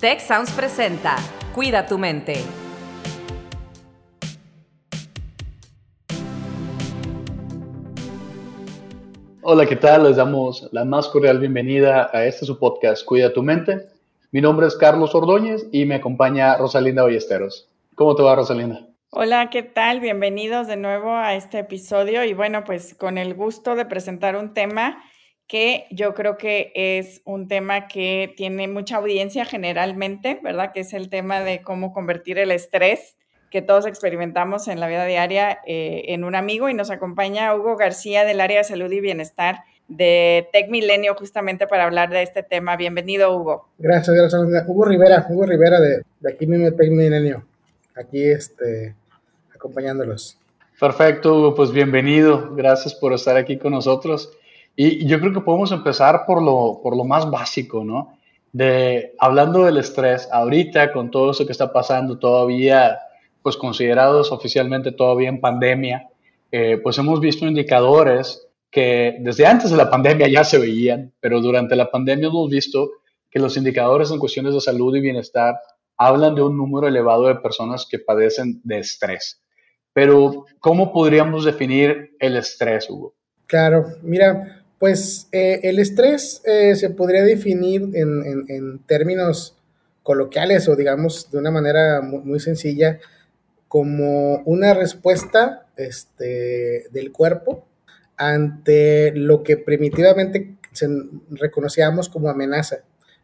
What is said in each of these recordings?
Tech Sounds presenta Cuida tu mente. Hola, ¿qué tal? Les damos la más cordial bienvenida a este su podcast Cuida tu mente. Mi nombre es Carlos Ordóñez y me acompaña Rosalinda Ballesteros. ¿Cómo te va, Rosalinda? Hola, ¿qué tal? Bienvenidos de nuevo a este episodio y bueno, pues con el gusto de presentar un tema que yo creo que es un tema que tiene mucha audiencia generalmente, ¿verdad? Que es el tema de cómo convertir el estrés que todos experimentamos en la vida diaria eh, en un amigo y nos acompaña Hugo García del área de salud y bienestar de Tech Milenio justamente para hablar de este tema. Bienvenido, Hugo. Gracias, gracias. Hugo Rivera, Hugo Rivera de, de aquí mismo Tech Milenio, aquí este, acompañándolos. Perfecto, Hugo, pues bienvenido. Gracias por estar aquí con nosotros. Y yo creo que podemos empezar por lo, por lo más básico, ¿no? De hablando del estrés, ahorita con todo eso que está pasando todavía, pues considerados oficialmente todavía en pandemia, eh, pues hemos visto indicadores que desde antes de la pandemia ya se veían, pero durante la pandemia hemos visto que los indicadores en cuestiones de salud y bienestar hablan de un número elevado de personas que padecen de estrés. Pero, ¿cómo podríamos definir el estrés, Hugo? Claro, mira, pues eh, el estrés eh, se podría definir en, términos coloquiales o digamos de una manera muy, sencilla como una respuesta este, del cuerpo ante lo que primitivamente reconocíamos como amenaza.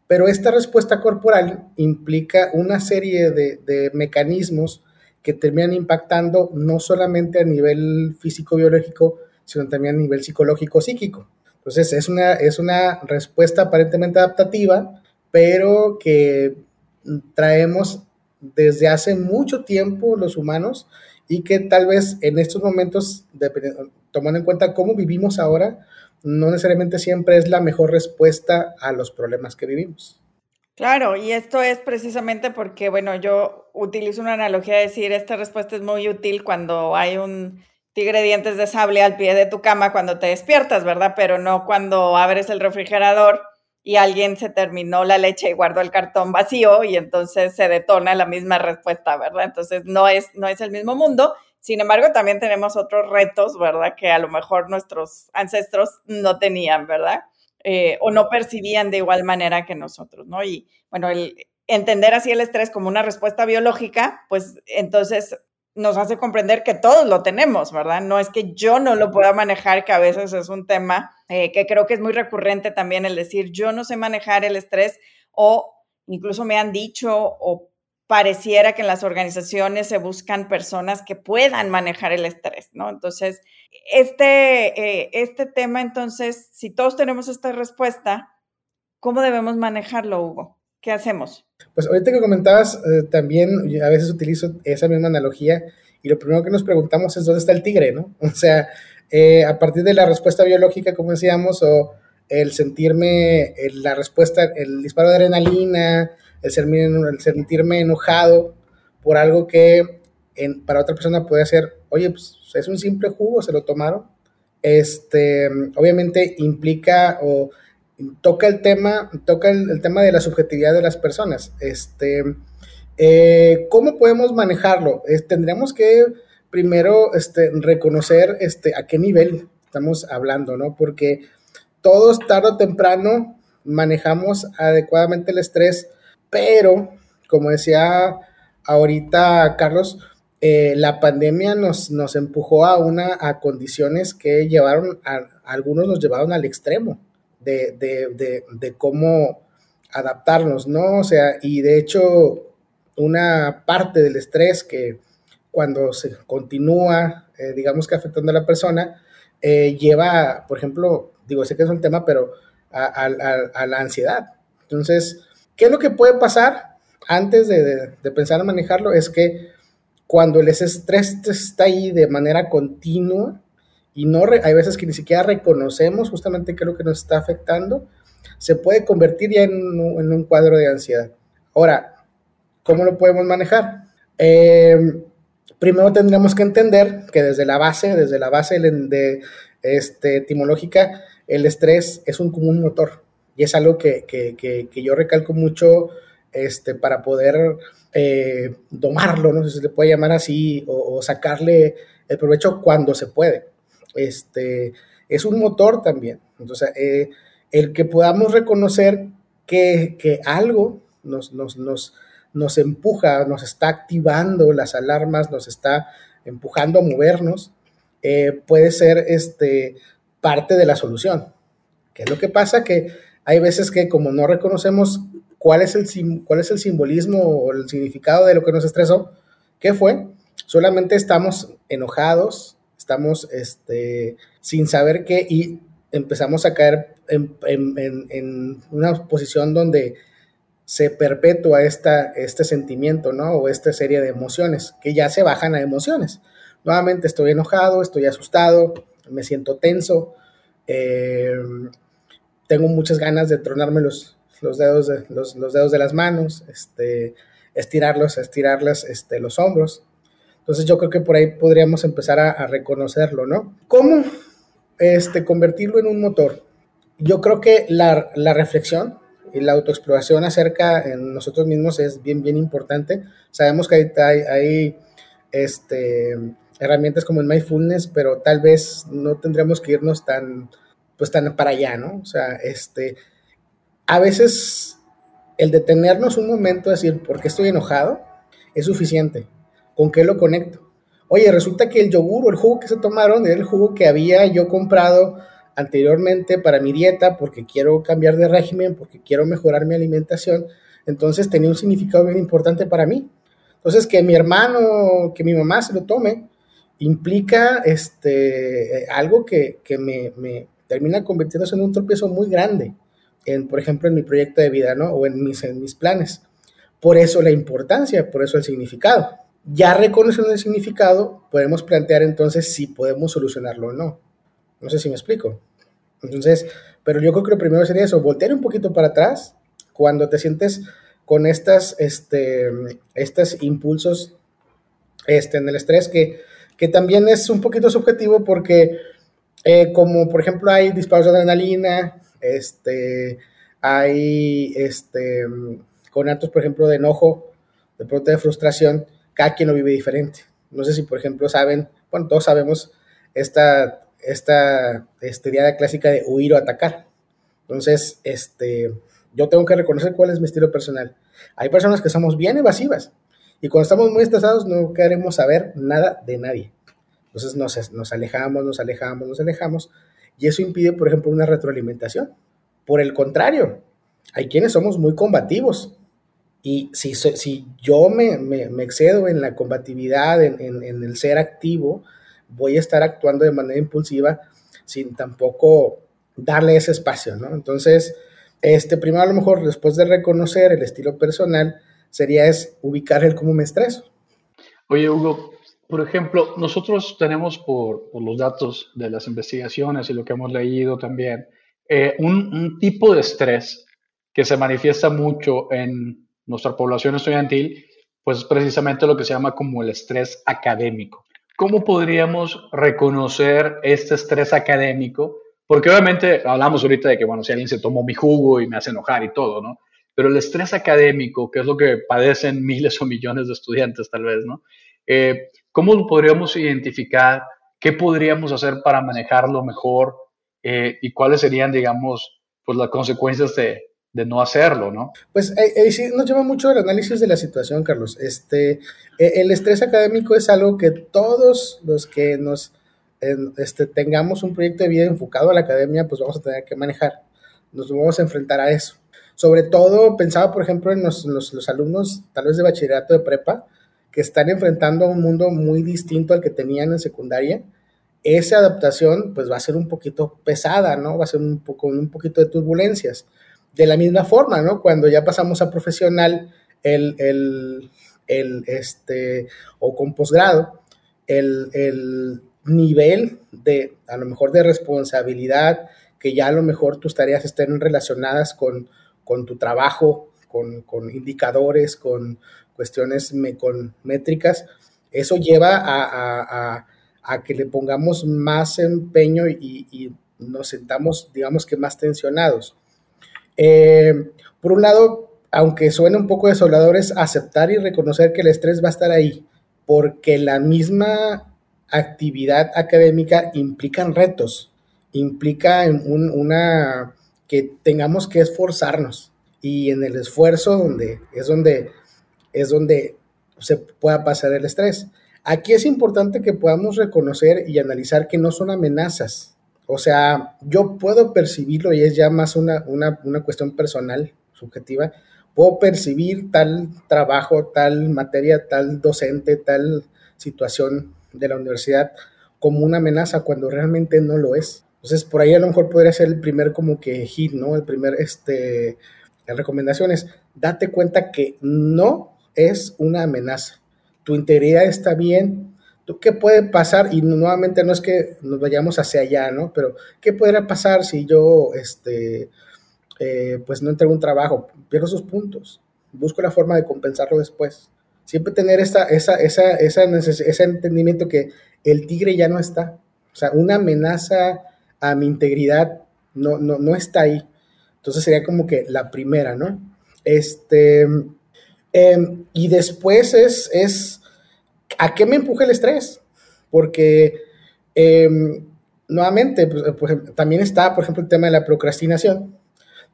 Pero esta respuesta corporal implica una serie de, de mecanismos que terminan impactando no solamente a nivel físico-biológico, sino también a nivel psicológico-psíquico. Entonces es una, es una respuesta aparentemente adaptativa, pero que traemos desde hace mucho tiempo los humanos y que tal vez en estos momentos, tomando en cuenta cómo vivimos ahora, no necesariamente siempre es la mejor respuesta a los problemas que vivimos. Claro, y esto es precisamente porque, bueno, yo utilizo una analogía de decir, esta respuesta es muy útil cuando hay un tigre dientes de sable al pie de tu cama cuando te despiertas, ¿verdad? Pero no cuando abres el refrigerador y alguien se terminó la leche y guardó el cartón vacío y entonces se detona la misma respuesta, ¿verdad? Entonces no es, no es el mismo mundo. Sin embargo, también tenemos otros retos, ¿verdad? Que a lo mejor nuestros ancestros no tenían, ¿verdad? Eh, o no percibían de igual manera que nosotros, ¿no? Y bueno, el entender así el estrés como una respuesta biológica, pues entonces nos hace comprender que todos lo tenemos, ¿verdad? No es que yo no lo pueda manejar, que a veces es un tema eh, que creo que es muy recurrente también el decir, yo no sé manejar el estrés o incluso me han dicho o pareciera que en las organizaciones se buscan personas que puedan manejar el estrés, ¿no? Entonces, este, eh, este tema, entonces, si todos tenemos esta respuesta, ¿cómo debemos manejarlo, Hugo? ¿Qué hacemos? Pues ahorita que comentabas, eh, también a veces utilizo esa misma analogía y lo primero que nos preguntamos es dónde está el tigre, ¿no? O sea, eh, a partir de la respuesta biológica, como decíamos, o el sentirme, la respuesta, el disparo de adrenalina, el, sentirme enojado por algo que para otra persona puede ser, oye, pues es un simple jugo, se lo tomaron. Este, obviamente implica o toca el tema, toca el, tema de la subjetividad de las personas. Este, eh, ¿Cómo podemos manejarlo? tendríamos que primero este, reconocer este, a qué nivel estamos hablando, ¿no? Porque todos tarde o temprano manejamos adecuadamente el estrés, pero como decía ahorita Carlos, eh, la pandemia nos, empujó a, una, condiciones que llevaron, a, algunos nos llevaron al extremo de, cómo adaptarnos, ¿no? O sea, y de hecho, una parte del estrés que cuando se continúa, eh, digamos que afectando a la persona, eh, lleva, por ejemplo, digo, sé que es un tema, pero a, la ansiedad. Entonces, ¿qué es lo que puede pasar antes de, de pensar en manejarlo? Es que cuando el estrés está ahí de manera continua, y no hay veces que ni siquiera reconocemos justamente qué es lo que nos está afectando, se puede convertir ya en un, cuadro de ansiedad. Ahora, ¿cómo lo podemos manejar? Eh, primero tendremos que entender que desde la base, desde la base de, este, etimológica, el estrés es un común motor y es algo que, que, que, yo recalco mucho este, para poder eh, domarlo, no sé si se le puede llamar así, o, sacarle el provecho cuando se puede. Este, es un motor también. Entonces, eh, el que podamos reconocer que, que algo nos, nos, nos, nos, empuja, nos está activando las alarmas, nos está empujando a movernos, eh, puede ser este, parte de la solución. ¿Qué es lo que pasa? Que hay veces que como no reconocemos cuál es el, cuál es el simbolismo o el significado de lo que nos estresó, ¿qué fue? Solamente estamos enojados, estamos este, sin saber qué y empezamos a caer en, una posición donde se perpetúa esta, este sentimiento, ¿no? O esta serie de emociones, que ya se bajan a emociones. Nuevamente estoy enojado, estoy asustado, me siento tenso, eh, tengo muchas ganas de tronarme los, los dedos de, los, dedos de las manos, este, estirarlos, estirarlas este, los hombros. Entonces yo creo que por ahí podríamos empezar a, reconocerlo, ¿no? ¿Cómo este, convertirlo en un motor? Yo creo que la, reflexión y la autoexploración acerca en nosotros mismos es bien, bien importante. Sabemos que hay, hay, este, herramientas como el mindfulness, pero tal vez no tendríamos que irnos tan, pues tan para allá, ¿no? O sea, este, a veces el detenernos un momento, decir, ¿por qué estoy enojado? Es suficiente. ¿Con qué lo conecto? Oye, resulta que el yogur o el jugo que se tomaron era el jugo que había yo comprado anteriormente para mi dieta porque quiero cambiar de régimen, porque quiero mejorar mi alimentación. Entonces tenía un significado bien importante para mí. Entonces que mi hermano, que mi mamá se lo tome, implica este, algo que, me, me, termina convirtiéndose en un tropiezo muy grande en, por ejemplo, en mi proyecto de vida, ¿no? O en mis, en mis planes. Por eso la importancia, por eso el significado. Ya reconociendo el significado, podemos plantear entonces si podemos solucionarlo o no. No sé si me explico. Entonces, pero yo creo que lo primero sería eso, voltear un poquito para atrás cuando te sientes con estas, este, estos impulsos este, en el estrés, que, que también es un poquito subjetivo porque eh, como por ejemplo hay disparos de adrenalina, este, hay este, con actos, por ejemplo, de enojo, de pronto de frustración, cada quien lo vive diferente. No sé si, por ejemplo, saben, bueno, todos sabemos esta, esta, esta idea clásica de huir o atacar. Entonces, este, yo tengo que reconocer cuál es mi estilo personal. Hay personas que somos bien evasivas y cuando estamos muy estresados no queremos saber nada de nadie. Entonces nos, nos alejamos, nos alejamos, nos alejamos y eso impide, por ejemplo, una retroalimentación. Por el contrario, hay quienes somos muy combativos. Y si, si yo me, me, excedo en la combatividad, en, en, el ser activo, voy a estar actuando de manera impulsiva sin tampoco darle ese espacio, ¿no? Entonces, este, primero a lo mejor después de reconocer el estilo personal, sería es ubicar el cómo me estreso. Oye, Hugo, por ejemplo, nosotros tenemos por, los datos de las investigaciones y lo que hemos leído también, eh, un, tipo de estrés que se manifiesta mucho en nuestra población estudiantil, pues es precisamente lo que se llama como el estrés académico. ¿Cómo podríamos reconocer este estrés académico? Porque obviamente hablamos ahorita de que, bueno, si alguien se tomó mi jugo y me hace enojar y todo, ¿no? Pero el estrés académico, que es lo que padecen miles o millones de estudiantes tal vez, ¿no? Eh, ¿Cómo podríamos identificar qué podríamos hacer para manejarlo mejor eh, y cuáles serían, digamos, pues las consecuencias de, no hacerlo, ¿no? Pues eh, sí, nos lleva mucho el análisis de la situación, Carlos. Este, el estrés académico es algo que todos los que nos este, tengamos un proyecto de vida enfocado a la academia, pues vamos a tener que manejar. Nos vamos a enfrentar a eso. Sobre todo, pensaba, por ejemplo, en los, los alumnos, tal vez de bachillerato de prepa, que están enfrentando a un mundo muy distinto al que tenían en secundaria, esa adaptación pues va a ser un poquito pesada, ¿no? Va a ser un poco un poquito de turbulencias. De la misma forma, ¿no? Cuando ya pasamos a profesional, el, el, el este, o con posgrado, el, el nivel de, a lo mejor de responsabilidad, que ya a lo mejor tus tareas estén relacionadas con, con tu trabajo, con, con indicadores, con, cuestiones con métricas, eso lleva a, que le pongamos más empeño y, nos sentamos, digamos que más tensionados. Eh, por un lado, aunque suene un poco desolador, es aceptar y reconocer que el estrés va a estar ahí, porque la misma actividad académica implica retos, implica una que tengamos que esforzarnos y en el esfuerzo donde es donde es donde se pueda pasar el estrés. Aquí es importante que podamos reconocer y analizar que no son amenazas. O sea, yo puedo percibirlo y es ya más una, una, una cuestión personal, subjetiva. Puedo percibir tal trabajo, tal materia, tal docente, tal situación de la universidad como una amenaza cuando realmente no lo es. Entonces, por ahí a lo mejor podría ser el primer como que hit, ¿no? El primer, este, la recomendación es, date cuenta que no es una amenaza. Tu integridad está bien. ¿Qué puede pasar? Y nuevamente no es que nos vayamos hacia allá, ¿no? Pero ¿qué podría pasar si yo, este, eh, pues no entrego un trabajo? Pierdo sus puntos. Busco la forma de compensarlo después. Siempre tener esa, esa, esa, esa ese entendimiento que el tigre ya no está. O sea, una amenaza a mi integridad no, no, no está ahí. Entonces sería como que la primera, ¿no? Este, em, y después es, es, ¿a qué me empuja el estrés? Porque em, nuevamente, pues, pues, también está, por ejemplo, el tema de la procrastinación,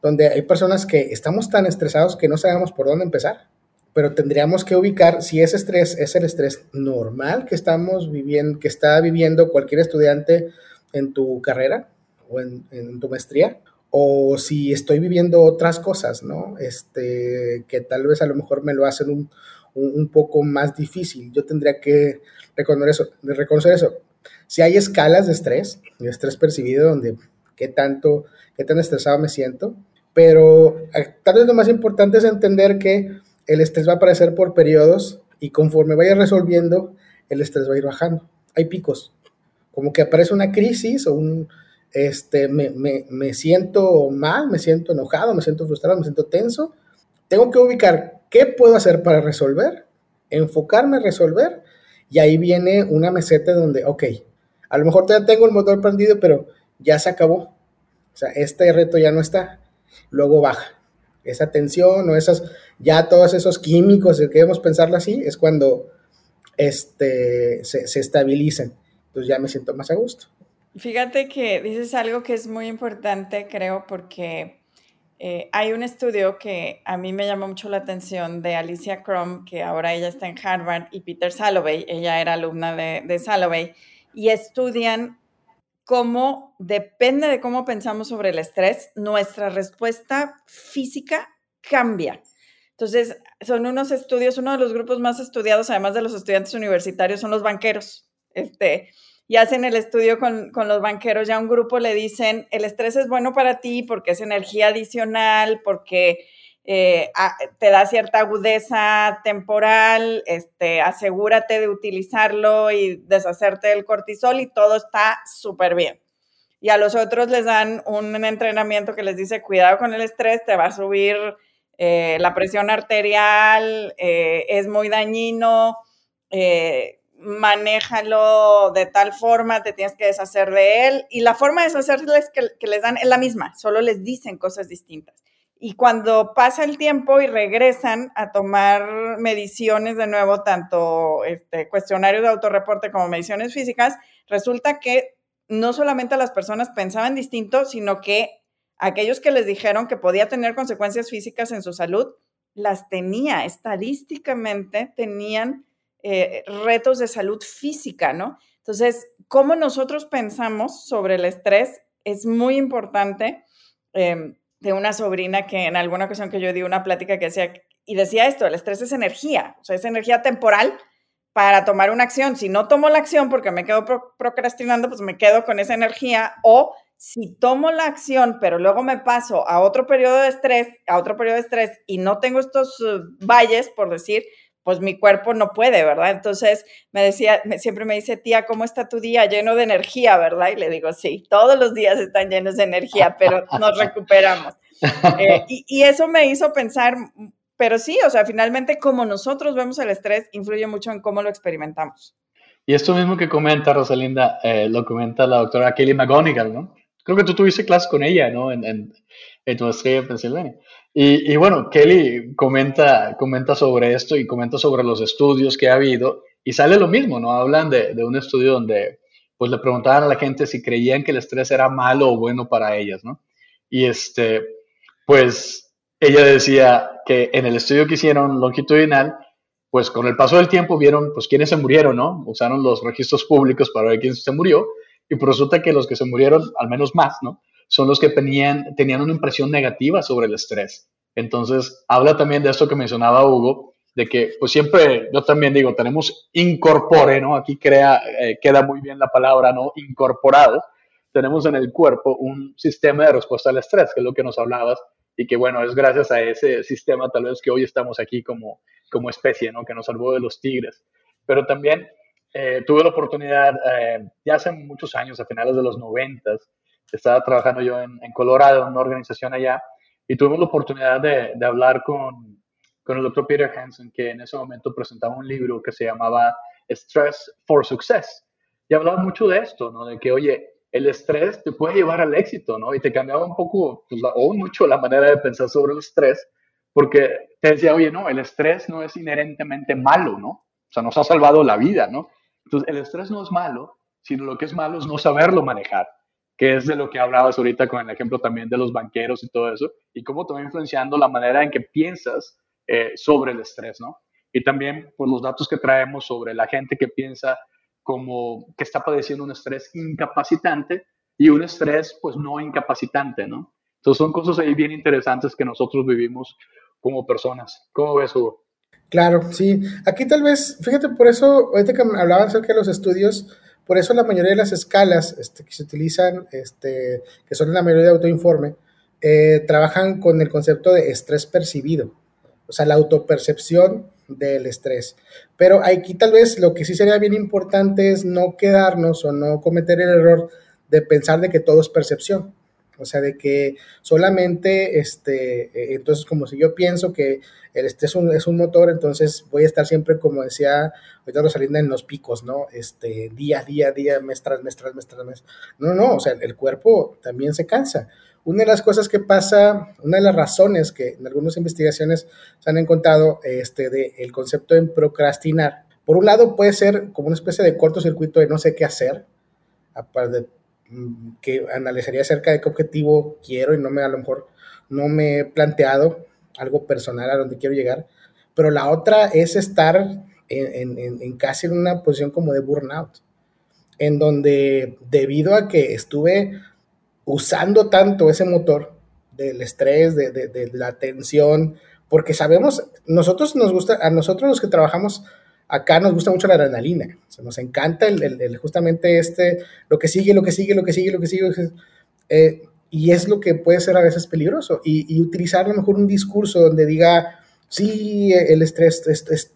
donde hay personas que estamos tan estresados que no sabemos por dónde empezar, pero tendríamos que ubicar si ese estrés es el estrés normal que estamos viviendo, que está viviendo cualquier estudiante en tu carrera o en, en tu maestría, o si estoy viviendo otras cosas, ¿no? Este, que tal vez a lo mejor me lo hacen un, un, poco más difícil. Yo tendría que reconocer eso, reconocer eso. Si hay escalas de estrés, de estrés percibido, donde qué tanto, qué tan estresado me siento, pero eh, tal vez lo más importante es entender que el estrés va a aparecer por periodos y conforme vaya resolviendo, el estrés va a ir bajando. Hay picos, como que aparece una crisis o un, este, me, me, me, siento mal, me siento enojado, me siento frustrado, me siento tenso. Tengo que ubicar qué puedo hacer para resolver, enfocarme a resolver, y ahí viene una meseta donde, ok, a lo mejor todavía tengo el motor prendido, pero ya se acabó. O sea, este reto ya no está. Luego baja. Esa tensión o esas, ya todos esos químicos, si queremos pensarlo así, es cuando este, se, se estabilizan. Entonces ya me siento más a gusto. Fíjate que dices algo que es muy importante, creo, porque eh, hay un estudio que a mí me llamó mucho la atención de Alicia Crum, que ahora ella está en Harvard, y Peter Salovey, ella era alumna de, de Salovey, y estudian cómo, depende de cómo pensamos sobre el estrés, nuestra respuesta física cambia. Entonces, son unos estudios, uno de los grupos más estudiados, además de los estudiantes universitarios, son los banqueros. Este, y hacen el estudio con, los banqueros, ya un grupo le dicen, el estrés es bueno para ti porque es energía adicional, porque eh, te da cierta agudeza temporal, este, asegúrate de utilizarlo y deshacerte del cortisol y todo está súper bien. Y a los otros les dan un entrenamiento que les dice, cuidado con el estrés, te va a subir eh, la presión arterial, eh, es muy dañino manéjalo de tal forma, te tienes que deshacer de él. Y la forma de deshacerles que, que les dan es la misma, solo les dicen cosas distintas. Y cuando pasa el tiempo y regresan a tomar mediciones de nuevo, tanto este, cuestionarios de autorreporte como mediciones físicas, resulta que no solamente las personas pensaban distinto, sino que aquellos que les dijeron que podía tener consecuencias físicas en su salud, las tenía, estadísticamente tenían eh, retos de salud física, ¿no? Entonces, cómo nosotros pensamos sobre el estrés es muy importante. Em, de una sobrina que en alguna ocasión que yo di una plática que decía, y decía esto, el estrés es energía, o sea, es energía temporal para tomar una acción. Si no tomo la acción porque me quedo procrastinando, pues me quedo con esa energía o si tomo la acción, pero luego me paso a otro periodo de estrés, a otro periodo de estrés y no tengo estos uh, valles, por decir, pues mi cuerpo no puede, ¿verdad? Entonces me decía, siempre me dice, tía, ¿cómo está tu día? Lleno de energía, ¿verdad? Y le digo, sí, todos los días están llenos de energía, pero nos recuperamos. Eh, y, eso me hizo pensar, pero sí, o sea, finalmente como nosotros vemos el estrés influye mucho en cómo lo experimentamos. Y esto mismo que comenta Rosalinda, eh, lo comenta la doctora Kelly McGonigal, ¿no? Creo que tú tuviste clase con ella, ¿no? En, tu estrella en Pensilvania. Y, bueno, Kelly comenta, comenta sobre esto y comenta sobre los estudios que ha habido y sale lo mismo, ¿no? Hablan de, de un estudio donde pues le preguntaban a la gente si creían que el estrés era malo o bueno para ellas, ¿no? Y este, pues ella decía que en el estudio que hicieron longitudinal, pues con el paso del tiempo vieron pues quiénes se murieron, ¿no? Usaron los registros públicos para ver quién se murió y resulta que los que se murieron, al menos más, ¿no? Son los que tenían, tenían una impresión negativa sobre el estrés. Entonces, habla también de esto que mencionaba Hugo, de que pues siempre, yo también digo, tenemos incorpore, ¿no? Aquí crea, eh, queda muy bien la palabra, ¿no? Incorporado. Tenemos en el cuerpo un sistema de respuesta al estrés, que es lo que nos hablabas, y que bueno, es gracias a ese sistema tal vez que hoy estamos aquí como, como especie, ¿no? Que nos salvó de los tigres. Pero también eh, tuve la oportunidad, eh, ya hace muchos años, a finales de los noventas, estaba trabajando yo en, Colorado, en una organización allá, y tuvimos la oportunidad de, de hablar con, con el doctor Peter Hansen, que en ese momento presentaba un libro que se llamaba Stress for Success. Y hablaba mucho de esto, ¿no? De que, oye, el estrés te puede llevar al éxito, ¿no? Y te cambiaba un poco, pues, o mucho la manera de pensar sobre el estrés, porque te decía, oye, no, el estrés no es inherentemente malo, ¿no? O sea, nos ha salvado la vida, ¿no? Entonces, el estrés no es malo, sino lo que es malo es no saberlo manejar, que es de lo que hablabas ahorita con el ejemplo también de los banqueros y todo eso, y cómo te va influenciando la manera en que piensas eh, sobre el estrés, ¿no? Y también por pues, los datos que traemos sobre la gente que piensa como que está padeciendo un estrés incapacitante y un estrés pues no incapacitante, ¿no? Entonces son cosas ahí bien interesantes que nosotros vivimos como personas. ¿Cómo ves, Hugo? Claro, sí. Aquí tal vez, fíjate, por eso, ahorita que hablaba acerca de los estudios, por eso la mayoría de las escalas este, que se utilizan, este, que son la mayoría de autoinforme, eh, trabajan con el concepto de estrés percibido, o sea, la autopercepción del estrés. Pero aquí tal vez lo que sí sería bien importante es no quedarnos o no cometer el error de pensar de que todo es percepción. O sea, de que solamente, este, eh, entonces como si yo pienso que estrés es un, es un motor, entonces voy a estar siempre, como decía ahorita Rosalinda, en los picos, ¿no? Este, día, día, día, mes tras mes, tras mes, tras mes. No, no, o sea, el cuerpo también se cansa. Una de las cosas que pasa, una de las razones que en algunas investigaciones se han encontrado, este, de el concepto de procrastinar, por un lado puede ser como una especie de cortocircuito de no sé qué hacer, aparte que analizaría acerca de qué objetivo quiero y no me, a lo mejor no me he planteado algo personal a donde quiero llegar, pero la otra es estar en, en, en casi en una posición como de burnout, en donde debido a que estuve usando tanto ese motor del estrés, de, de, de la tensión, porque sabemos, nosotros nos gusta, a nosotros los que trabajamos acá nos gusta mucho la adrenalina, nos encanta el, justamente este, lo que sigue, lo que sigue, lo que sigue, lo que sigue, eh, y es lo que puede ser a veces peligroso, y, utilizar a lo mejor un discurso donde diga, sí, el estrés es,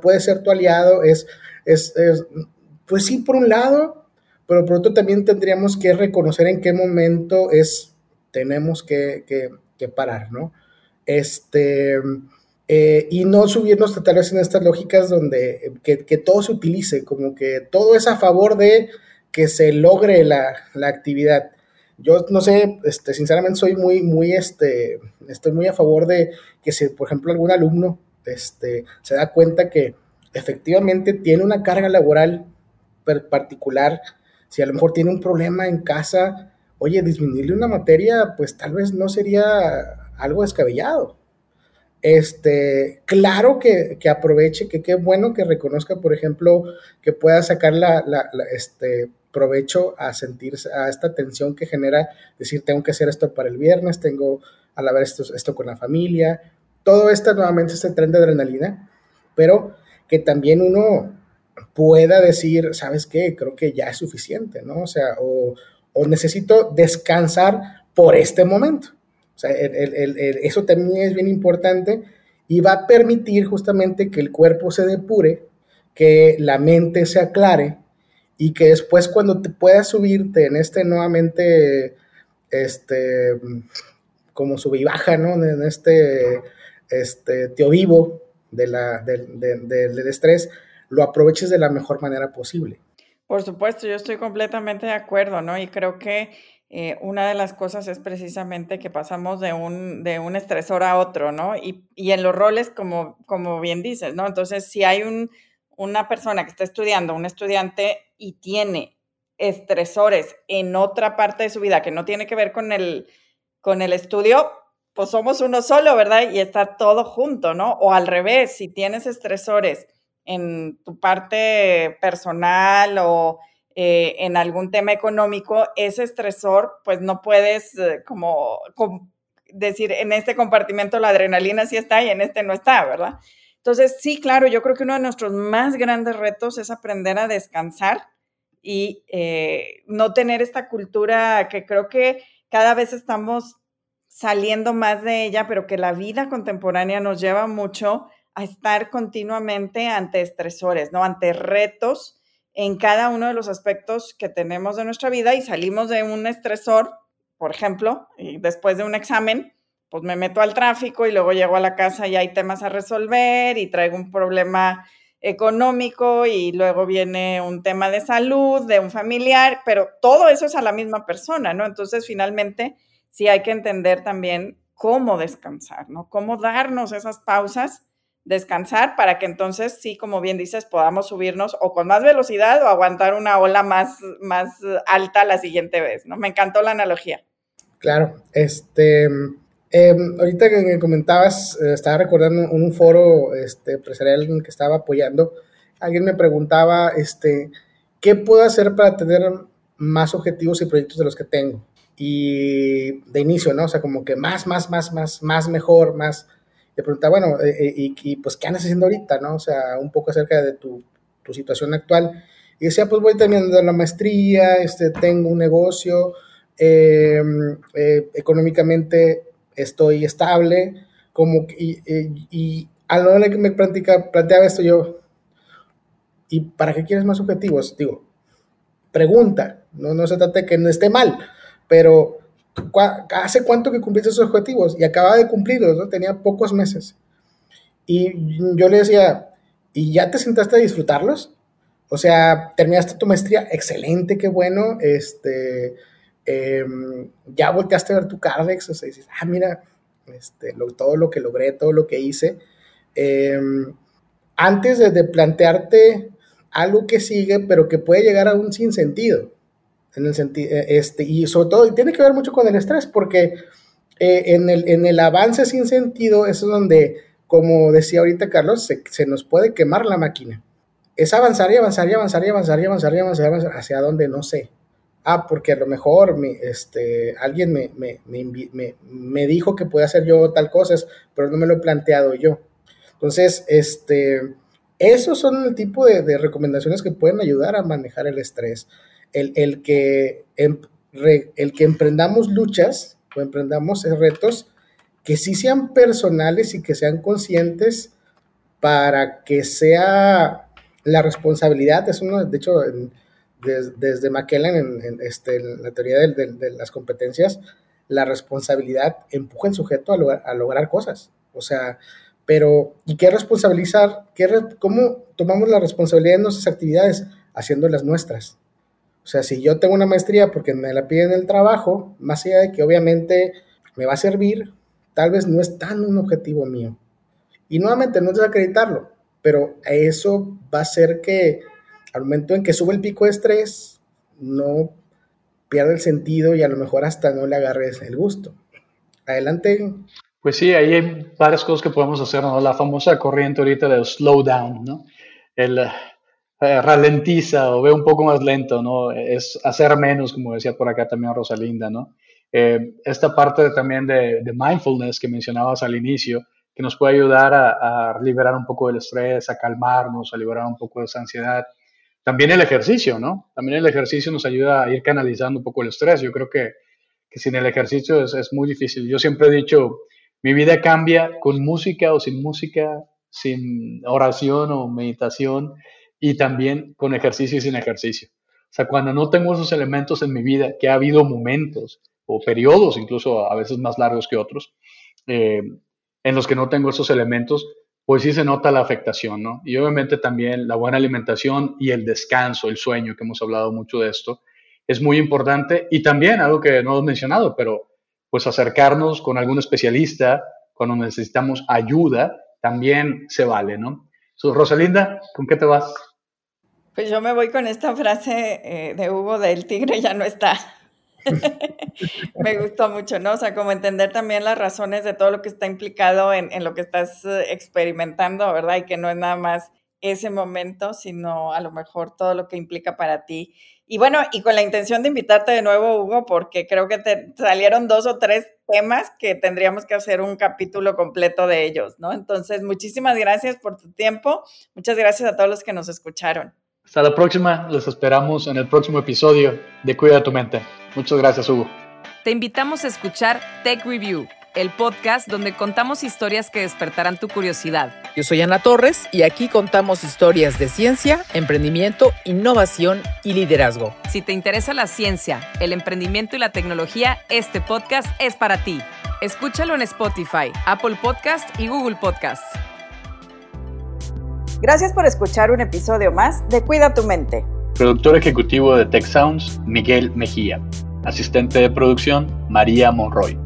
puede ser tu aliado, es, es, pues sí, por un lado, pero por otro también tendríamos que reconocer en qué momento es, tenemos que, que, que parar, ¿no? Este, eh, y no subirnos tal vez en estas lógicas donde que, que, todo se utilice, como que todo es a favor de que se logre la, la actividad. Yo no sé, este, sinceramente soy muy, muy, este, estoy muy a favor de que si, por ejemplo, algún alumno este, se da cuenta que efectivamente tiene una carga laboral particular, si a lo mejor tiene un problema en casa, oye, disminuirle una materia, pues tal vez no sería algo descabellado. Este, claro que, aproveche, que qué bueno que reconozca, por ejemplo, que pueda sacar la, este, provecho a sentir a esta tensión que genera decir, tengo que hacer esto para el viernes, tengo a la vez esto, esto con la familia, todo esto nuevamente, este tren de adrenalina, pero que también uno pueda decir, ¿sabes qué? Creo que ya es suficiente, ¿no? O sea, o necesito descansar por este momento. O sea, eso también es bien importante y va a permitir justamente que el cuerpo se depure, que la mente se aclare y que después cuando te puedas subirte en este nuevamente, este, como sube y baja, ¿no? En este, este tío vivo de la, del, del estrés, lo aproveches de la mejor manera posible. Por supuesto, yo estoy completamente de acuerdo, ¿no? Y creo que eh, una de las cosas es precisamente que pasamos de un, de un estresor a otro, ¿no? Y, y en los roles, como, como bien dices, ¿no? Entonces, si hay un, una persona que está estudiando, un estudiante, y tiene estresores en otra parte de su vida que no tiene que ver con el, con el estudio, pues somos uno solo, ¿verdad? Y está todo junto, ¿no? O al revés, si tienes estresores en tu parte personal o eh, en algún tema económico, ese estresor, pues no puedes eh, como, decir, en este compartimento la adrenalina sí está y en este no está, ¿verdad? Entonces, sí, claro, yo creo que uno de nuestros más grandes retos es aprender a descansar y eh, no tener esta cultura que creo que cada vez estamos saliendo más de ella, pero que la vida contemporánea nos lleva mucho a estar continuamente ante estresores, ¿no? Ante retos en cada uno de los aspectos que tenemos de nuestra vida y salimos de un estresor, por ejemplo, después de un examen, pues me meto al tráfico y luego llego a la casa y hay temas a resolver y traigo un problema económico y luego viene un tema de salud de un familiar, pero todo eso es a la misma persona, ¿no? Entonces, finalmente, sí hay que entender también cómo descansar, ¿no? Cómo darnos esas pausas descansar para que entonces sí, como bien dices, podamos subirnos o con más velocidad o aguantar una ola más, más alta la siguiente vez, ¿no? Me encantó la analogía. Claro, este, em, ahorita que me comentabas, eh, estaba recordando un, foro este, empresarial que estaba apoyando, alguien me preguntaba, este, ¿qué puedo hacer para tener más objetivos y proyectos de los que tengo? Y de inicio, ¿no? O sea, como que más, más, más, más, más mejor, más te preguntaba, bueno, eh, eh, y, pues, ¿qué andas haciendo ahorita, no? O sea, un poco acerca de tu, tu situación actual. Y decía, pues voy terminando la maestría, este, tengo un negocio, em, eh, económicamente estoy estable, como, y, y, a la hora que me plantea, planteaba esto yo, ¿y para qué quieres más objetivos? Digo, pregunta, no, no se trata de que no esté mal, pero ¿hace cuánto que cumpliste esos objetivos? Y acaba de cumplirlos, ¿no? Tenía pocos meses. Y yo le decía, ¿y ya te sentaste a disfrutarlos? O sea, terminaste tu maestría, excelente, qué bueno, este, em, ya volteaste a ver tu Cardex, o sea, dices, ah, mira, este, todo lo que logré, todo lo que hice. Em, antes de, de plantearte algo que sigue, pero que puede llegar a un sinsentido en el sentido, eh, este, y sobre todo, tiene que ver mucho con el estrés, porque eh, en, el, en el avance sin sentido, es donde, como decía ahorita Carlos, se, nos puede quemar la máquina. Es avanzar y avanzar y avanzar y avanzar y avanzar y avanzar, hacia donde no sé. Ah, porque a lo mejor este, alguien me, me, me, me, dijo que podía hacer yo tal cosa, pero no me lo he planteado yo. Entonces, este, esos son el tipo de recomendaciones que pueden ayudar a manejar el estrés el, que, em, el que emprendamos luchas o emprendamos retos que sí sean personales y que sean conscientes para que sea la responsabilidad, es uno, de hecho, desde McKellen, en, este, la teoría de, las competencias, la responsabilidad empuja al sujeto a, lograr cosas. O sea, pero, ¿y qué responsabilizar? Qué, ¿Cómo tomamos la responsabilidad de nuestras actividades? Haciéndolas nuestras. O sea, si yo tengo una maestría porque me la piden en el trabajo, más allá de que obviamente me va a servir, tal vez no es tan un objetivo mío. Y nuevamente, no es acreditarlo, pero eso va a hacer que al momento en que sube el pico de estrés, no pierda el sentido y a lo mejor hasta no le agarres el gusto. Adelante. Pues sí, hay varias cosas que podemos hacer, ¿no? La famosa corriente ahorita del slow down, ¿no? El, eh, ralentiza o ve un poco más lento, ¿no? Es hacer menos, como decía por acá también Rosalinda, ¿no? Eh, esta parte también de, mindfulness que mencionabas al inicio, que nos puede ayudar a, liberar un poco del estrés, a calmarnos, a liberar un poco de esa ansiedad. También el ejercicio, ¿no? También el ejercicio nos ayuda a ir canalizando un poco el estrés. Yo creo que, que sin el ejercicio es, es muy difícil. Yo siempre he dicho, mi vida cambia con música o sin música, sin oración o meditación y también con ejercicio y sin ejercicio. O sea, cuando no tengo esos elementos en mi vida, que ha habido momentos o periodos, incluso a veces más largos que otros, eh, en los que no tengo esos elementos, pues sí se nota la afectación, ¿no? Y obviamente también la buena alimentación y el descanso, el sueño, que hemos hablado mucho de esto, es muy importante y también algo que no hemos mencionado, pero pues acercarnos con algún especialista cuando necesitamos ayuda también se vale, ¿no? Rosalinda, ¿con qué te vas? Pues yo me voy con esta frase eh, de Hugo del tigre ya no está. me gustó mucho, ¿no? O sea, como entender también las razones de todo lo que está implicado en, en, lo que estás eh, experimentando, ¿verdad? Y que no es nada más ese momento, sino a lo mejor todo lo que implica para ti. Y bueno, y con la intención de invitarte de nuevo, Hugo, porque creo que te salieron dos o tres temas que tendríamos que hacer un capítulo completo de ellos, ¿no? Entonces, muchísimas gracias por tu tiempo. Muchas gracias a todos los que nos escucharon. Hasta la próxima, los esperamos en el próximo episodio de Cuida tu mente. Muchas gracias, Hugo. Te invitamos a escuchar Tech Review, el podcast donde contamos historias que despertarán tu curiosidad. Yo soy Ana Torres y aquí contamos historias de ciencia, emprendimiento, innovación y liderazgo. Si te interesa la ciencia, el emprendimiento y la tecnología, este podcast es para ti. Escúchalo en Spotify, Apple Podcast y Google Podcast. Gracias por escuchar un episodio más de Cuida tu mente. Productor ejecutivo de Tech Sounds, Miguel Mejía. Asistente de producción, María Monroy.